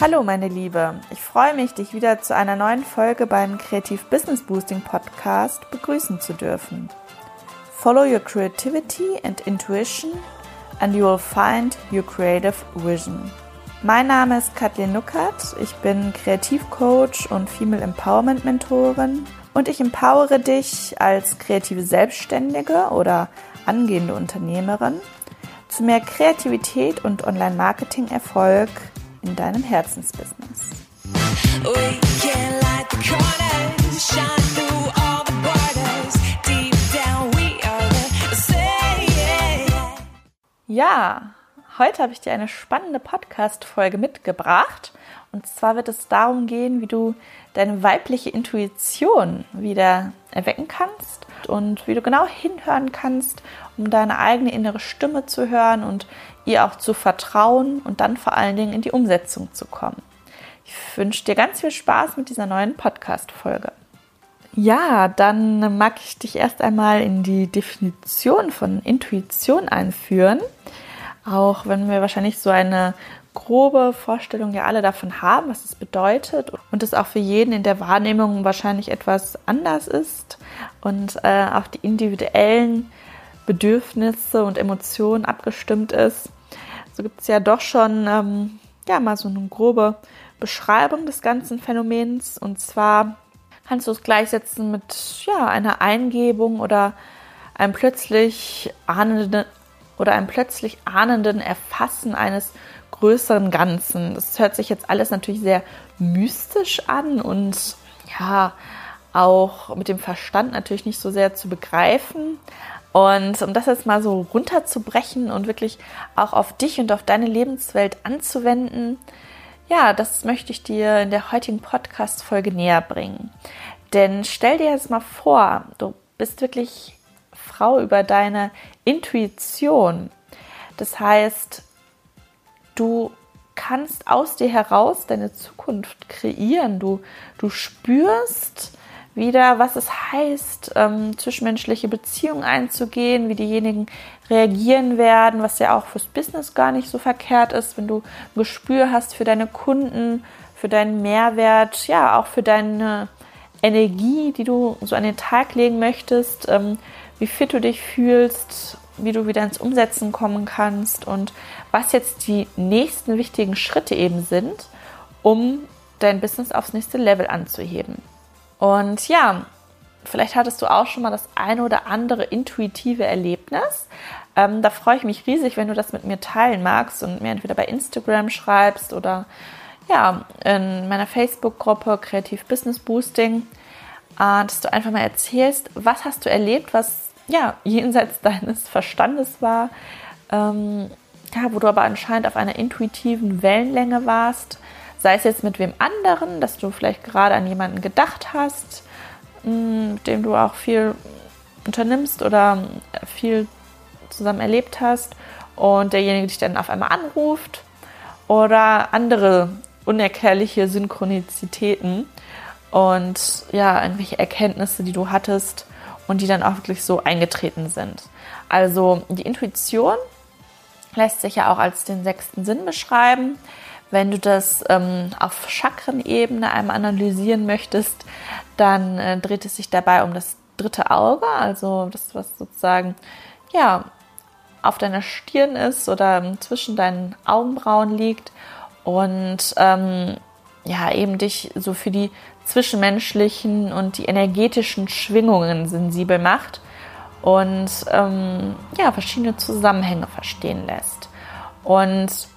Hallo meine Liebe, ich freue mich, dich wieder zu einer neuen Folge beim Kreativ Business Boosting Podcast begrüßen zu dürfen. Follow your creativity and intuition and you will find your creative vision. Mein Name ist Kathleen Nuckert, ich bin Kreativcoach und Female Empowerment Mentorin. Und ich empowere dich als kreative Selbstständige oder angehende Unternehmerin zu mehr Kreativität und Online-Marketing-Erfolg in deinem Herzensbusiness. Ja, heute habe ich dir eine spannende Podcast-Folge mitgebracht. Und zwar wird es darum gehen, wie du deine weibliche Intuition wieder erwecken kannst und wie du genau hinhören kannst, um deine eigene innere Stimme zu hören und ihr auch zu vertrauen und dann vor allen Dingen in die Umsetzung zu kommen. Ich wünsche dir ganz viel Spaß mit dieser neuen Podcast-Folge. Ja, dann mag ich dich erst einmal in die Definition von Intuition einführen. Auch wenn wir wahrscheinlich so eine grobe Vorstellung ja alle davon haben, was es bedeutet und es auch für jeden in der Wahrnehmung wahrscheinlich etwas anders ist und äh, auf die individuellen Bedürfnisse und Emotionen abgestimmt ist, so gibt es ja doch schon ähm, ja mal so eine grobe Beschreibung des ganzen Phänomens. Und zwar kannst du es gleichsetzen mit ja einer Eingebung oder einem plötzlich ahnenden oder einem plötzlich ahnenden Erfassen eines größeren Ganzen. Das hört sich jetzt alles natürlich sehr mystisch an und ja, auch mit dem Verstand natürlich nicht so sehr zu begreifen. Und um das jetzt mal so runterzubrechen und wirklich auch auf dich und auf deine Lebenswelt anzuwenden, ja, das möchte ich dir in der heutigen Podcast-Folge näher bringen. Denn stell dir jetzt mal vor, du bist wirklich Frau über deine Intuition. Das heißt, du kannst aus dir heraus deine Zukunft kreieren. Du, du spürst wieder, was es heißt, ähm, zwischenmenschliche Beziehungen einzugehen, wie diejenigen reagieren werden, was ja auch fürs Business gar nicht so verkehrt ist, wenn du ein Gespür hast für deine Kunden, für deinen Mehrwert, ja, auch für deine Energie, die du so an den Tag legen möchtest, ähm, wie fit du dich fühlst, wie du wieder ins Umsetzen kommen kannst und was jetzt die nächsten wichtigen Schritte eben sind, um dein Business aufs nächste Level anzuheben. Und ja, vielleicht hattest du auch schon mal das eine oder andere intuitive Erlebnis. Ähm, da freue ich mich riesig, wenn du das mit mir teilen magst und mir entweder bei Instagram schreibst oder ja, in meiner Facebook-Gruppe Kreativ Business Boosting, äh, dass du einfach mal erzählst, was hast du erlebt, was ja, jenseits deines Verstandes war, ähm, ja, wo du aber anscheinend auf einer intuitiven Wellenlänge warst, sei es jetzt mit wem anderen, dass du vielleicht gerade an jemanden gedacht hast, mm, mit dem du auch viel unternimmst oder viel zusammen erlebt hast und derjenige dich dann auf einmal anruft oder andere unerklärliche Synchronizitäten und ja, irgendwelche Erkenntnisse, die du hattest, und die dann auch wirklich so eingetreten sind. Also die Intuition lässt sich ja auch als den sechsten Sinn beschreiben. Wenn du das ähm, auf Chakrenebene einmal analysieren möchtest, dann äh, dreht es sich dabei um das dritte Auge, also das, was sozusagen ja auf deiner Stirn ist oder zwischen deinen Augenbrauen liegt und ähm, ja eben dich so für die zwischenmenschlichen und die energetischen Schwingungen sensibel macht und ähm, ja, verschiedene Zusammenhänge verstehen lässt. Und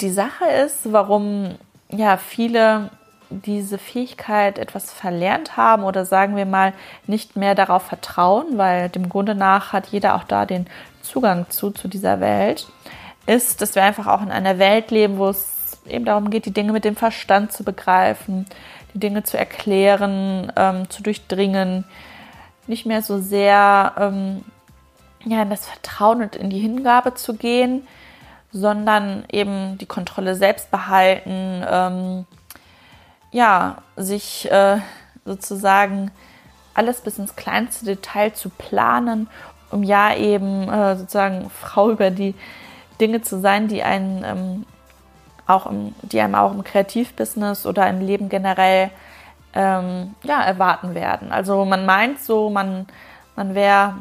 die Sache ist, warum ja viele diese Fähigkeit etwas verlernt haben oder sagen wir mal nicht mehr darauf vertrauen, weil dem Grunde nach hat jeder auch da den Zugang zu, zu dieser Welt, ist, dass wir einfach auch in einer Welt leben, wo es eben darum geht, die Dinge mit dem Verstand zu begreifen, die Dinge zu erklären, ähm, zu durchdringen, nicht mehr so sehr ähm, ja, in das Vertrauen und in die Hingabe zu gehen, sondern eben die Kontrolle selbst behalten, ähm, ja, sich äh, sozusagen alles bis ins kleinste Detail zu planen, um ja eben äh, sozusagen Frau über die Dinge zu sein, die einen ähm, auch im, die einem auch im Kreativbusiness oder im Leben generell ähm, ja, erwarten werden. Also man meint so, man, man wäre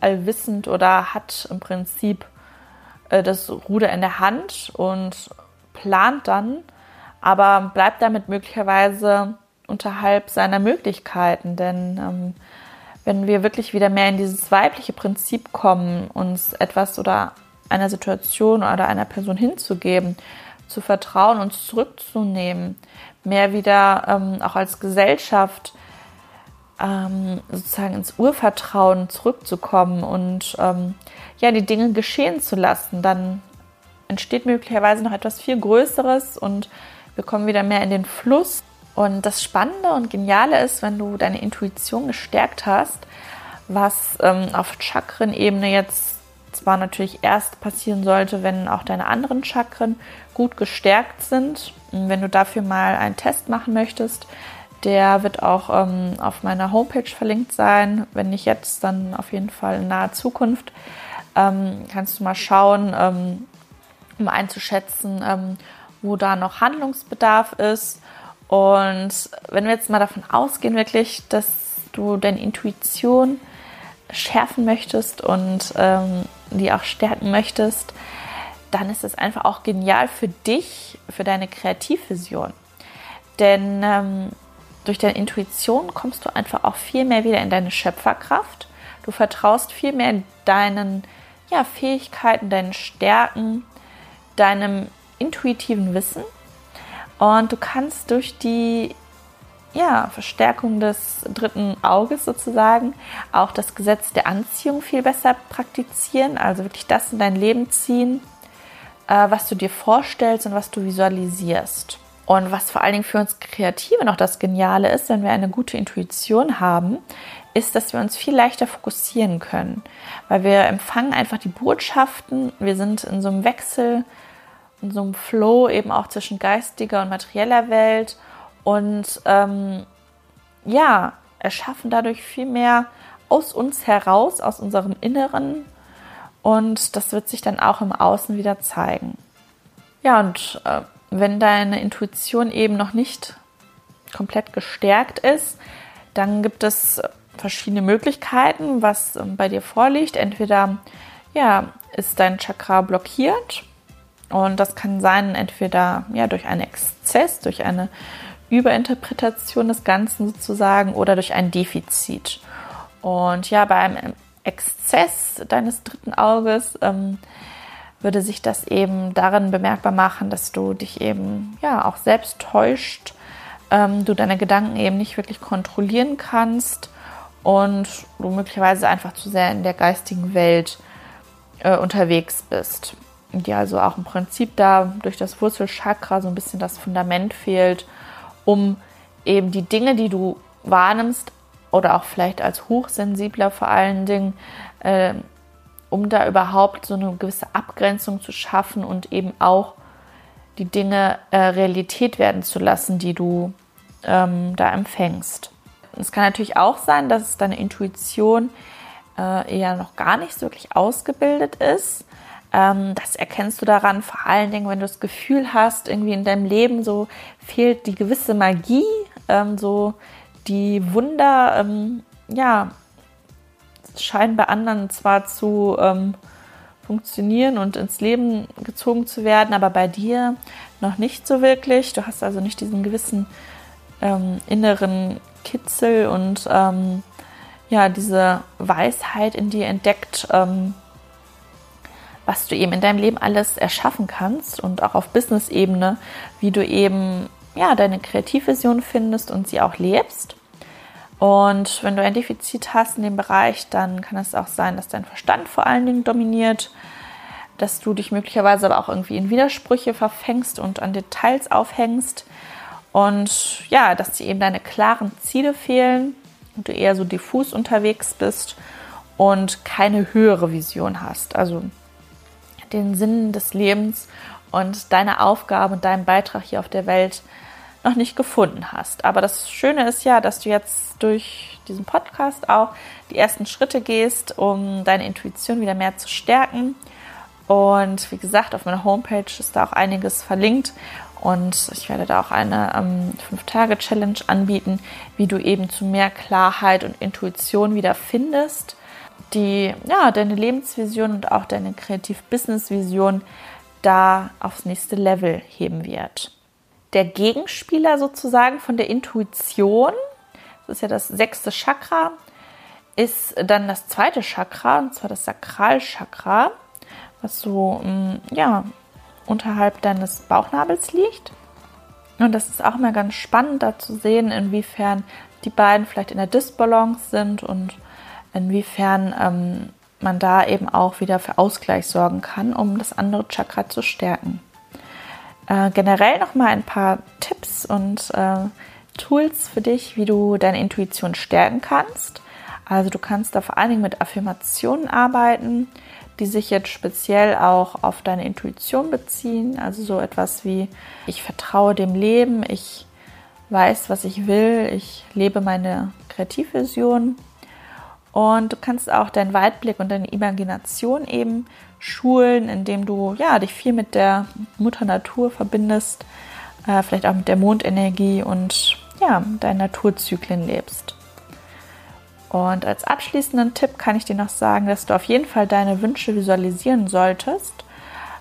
allwissend oder hat im Prinzip äh, das Ruder in der Hand und plant dann, aber bleibt damit möglicherweise unterhalb seiner Möglichkeiten. Denn ähm, wenn wir wirklich wieder mehr in dieses weibliche Prinzip kommen, uns etwas oder einer Situation oder einer Person hinzugeben, zu vertrauen, uns zurückzunehmen, mehr wieder ähm, auch als Gesellschaft ähm, sozusagen ins Urvertrauen zurückzukommen und ähm, ja, die Dinge geschehen zu lassen, dann entsteht möglicherweise noch etwas viel Größeres und wir kommen wieder mehr in den Fluss. Und das Spannende und Geniale ist, wenn du deine Intuition gestärkt hast, was ähm, auf Chakrenebene jetzt zwar natürlich erst passieren sollte, wenn auch deine anderen Chakren gut gestärkt sind. Wenn du dafür mal einen Test machen möchtest, der wird auch ähm, auf meiner Homepage verlinkt sein. Wenn nicht jetzt, dann auf jeden Fall in naher Zukunft. Ähm, kannst du mal schauen, ähm, um einzuschätzen, ähm, wo da noch Handlungsbedarf ist. Und wenn wir jetzt mal davon ausgehen, wirklich, dass du deine Intuition schärfen möchtest und ähm, die auch stärken möchtest, dann ist es einfach auch genial für dich, für deine Kreativvision. Denn ähm, durch deine Intuition kommst du einfach auch viel mehr wieder in deine Schöpferkraft. Du vertraust viel mehr in deinen ja, Fähigkeiten, deinen Stärken, deinem intuitiven Wissen. Und du kannst durch die ja, Verstärkung des dritten Auges sozusagen auch das Gesetz der Anziehung viel besser praktizieren, also wirklich das in dein Leben ziehen, äh, was du dir vorstellst und was du visualisierst. Und was vor allen Dingen für uns Kreative noch das Geniale ist, wenn wir eine gute Intuition haben, ist, dass wir uns viel leichter fokussieren können, weil wir empfangen einfach die Botschaften, wir sind in so einem Wechsel, in so einem Flow eben auch zwischen geistiger und materieller Welt und ähm, ja, erschaffen dadurch viel mehr aus uns heraus, aus unserem Inneren und das wird sich dann auch im Außen wieder zeigen. Ja, und äh, wenn deine Intuition eben noch nicht komplett gestärkt ist, dann gibt es verschiedene Möglichkeiten, was ähm, bei dir vorliegt. Entweder ja, ist dein Chakra blockiert und das kann sein entweder ja, durch einen Exzess, durch eine Überinterpretation des Ganzen sozusagen oder durch ein Defizit. Und ja, bei einem Exzess deines dritten Auges ähm, würde sich das eben darin bemerkbar machen, dass du dich eben ja auch selbst täuscht, ähm, du deine Gedanken eben nicht wirklich kontrollieren kannst und du möglicherweise einfach zu sehr in der geistigen Welt äh, unterwegs bist. Dir also auch im Prinzip da durch das Wurzelchakra so ein bisschen das Fundament fehlt, um eben die Dinge, die du wahrnimmst, oder auch vielleicht als Hochsensibler vor allen Dingen, äh, um da überhaupt so eine gewisse Abgrenzung zu schaffen und eben auch die Dinge äh, Realität werden zu lassen, die du ähm, da empfängst. Es kann natürlich auch sein, dass deine Intuition äh, eher noch gar nicht so wirklich ausgebildet ist. Ähm, das erkennst du daran, vor allen Dingen, wenn du das Gefühl hast, irgendwie in deinem Leben so fehlt die gewisse Magie, ähm, so die Wunder, ähm, ja, scheinen bei anderen zwar zu funktionieren und ins Leben gezogen zu werden, aber bei dir noch nicht so wirklich. Du hast also nicht diesen gewissen ähm, inneren Kitzel und ähm, ja, diese Weisheit in dir entdeckt, ähm, was du eben in deinem Leben alles erschaffen kannst und auch auf Business-Ebene, wie du eben ja, deine Kreativvision findest und sie auch lebst. Und wenn du ein Defizit hast in dem Bereich, dann kann es auch sein, dass dein Verstand vor allen Dingen dominiert, dass du dich möglicherweise aber auch irgendwie in Widersprüche verfängst und an Details aufhängst. Und ja, dass dir eben deine klaren Ziele fehlen und du eher so diffus unterwegs bist und keine höhere Vision hast. Also den Sinn des Lebens und deine Aufgabe und deinen Beitrag hier auf der Welt noch nicht gefunden hast. Aber das Schöne ist ja, dass du jetzt durch diesen Podcast auch die ersten Schritte gehst, um deine Intuition wieder mehr zu stärken. Und wie gesagt, auf meiner Homepage ist da auch einiges verlinkt. Und ich werde da auch eine ähm, 5-Tage-Challenge anbieten, wie du eben zu mehr Klarheit und Intuition wieder findest, die ja, deine Lebensvision und auch deine Kreativ-Business-Vision da aufs nächste Level heben wird. Der Gegenspieler sozusagen von der Intuition, das ist ja das sechste Chakra, ist dann das zweite Chakra, und zwar das Sakralchakra, was so mm, ja, unterhalb deines Bauchnabels liegt. Und das ist auch mal ganz spannend, da zu sehen, inwiefern die beiden vielleicht in der Disbalance sind und inwiefern ähm, man da eben auch wieder für Ausgleich sorgen kann, um das andere Chakra zu stärken. Äh, generell noch mal ein paar Tipps und äh, Tools für dich, wie du deine Intuition stärken kannst. Also du kannst da vor allen Dingen mit Affirmationen arbeiten, die sich jetzt speziell auch auf deine Intuition beziehen. Also so etwas wie ich vertraue dem Leben, ich weiß, was ich will, ich lebe meine Kreativvision und du kannst auch deinen Weitblick und deine Imagination eben schulen, indem du ja, dich viel mit der Mutter Natur verbindest, äh, vielleicht auch mit der Mondenergie und ja, deinen Naturzyklen lebst. Und als abschließenden Tipp kann ich dir noch sagen, dass du auf jeden Fall deine Wünsche visualisieren solltest.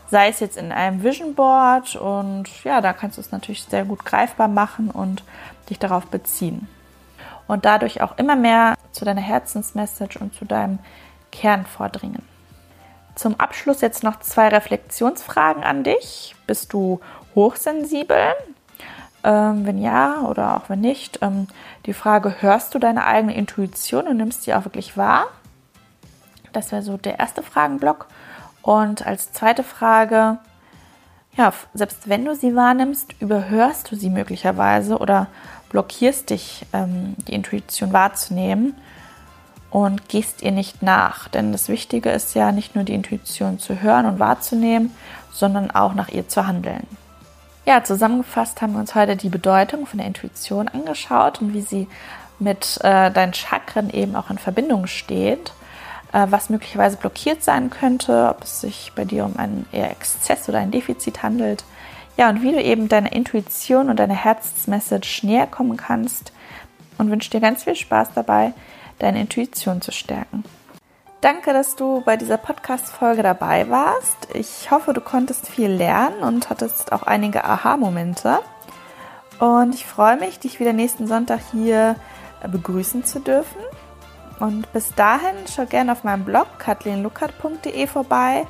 Sei es jetzt in einem Vision Board und ja, da kannst du es natürlich sehr gut greifbar machen und dich darauf beziehen und dadurch auch immer mehr zu deiner Herzensmessage und zu deinem Kern vordringen. Zum Abschluss jetzt noch zwei Reflexionsfragen an dich. Bist du hochsensibel? Ähm, wenn ja oder auch wenn nicht, ähm, die Frage, hörst du deine eigene Intuition und nimmst sie auch wirklich wahr? Das wäre so der erste Fragenblock. Und als zweite Frage, ja, selbst wenn du sie wahrnimmst, überhörst du sie möglicherweise oder blockierst dich, ähm, die Intuition wahrzunehmen und gehst ihr nicht nach. Denn das Wichtige ist ja nicht nur die Intuition zu hören und wahrzunehmen, sondern auch nach ihr zu handeln. Ja, zusammengefasst haben wir uns heute die Bedeutung von der Intuition angeschaut und wie sie mit äh, deinen Chakren eben auch in Verbindung steht, äh, was möglicherweise blockiert sein könnte, ob es sich bei dir um einen eher Exzess oder ein Defizit handelt ja, und wie du eben deiner Intuition und deiner Herzensmessage näher kommen kannst und wünsche dir ganz viel Spaß dabei, deine Intuition zu stärken. Danke, dass du bei dieser Podcast-Folge dabei warst. Ich hoffe, du konntest viel lernen und hattest auch einige Aha-Momente. Und ich freue mich, dich wieder nächsten Sonntag hier begrüßen zu dürfen. Und bis dahin schau gerne auf meinem Blog kathleenluckert.de vorbei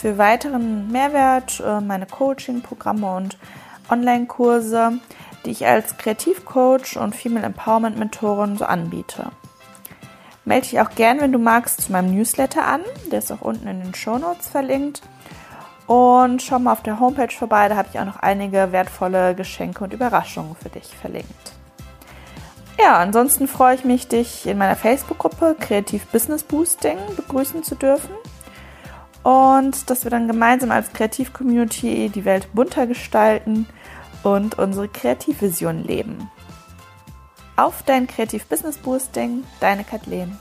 für weiteren Mehrwert, äh, meine Coaching-Programme und Online-Kurse, die ich als Kreativcoach und Female Empowerment Mentorin so anbiete. Melde dich auch gern, wenn du magst, zu meinem Newsletter an. Der ist auch unten in den Show Notes verlinkt. Und schau mal auf der Homepage vorbei, da habe ich auch noch einige wertvolle Geschenke und Überraschungen für dich verlinkt. Ja, ansonsten freue ich mich, dich in meiner Facebook-Gruppe Kreativ Business Boosting begrüßen zu dürfen und dass wir dann gemeinsam als Kreativ-Community die Welt bunter gestalten und unsere Kreativvision leben. Auf dein Kreativ-Business-Boosting, deine Kathleen.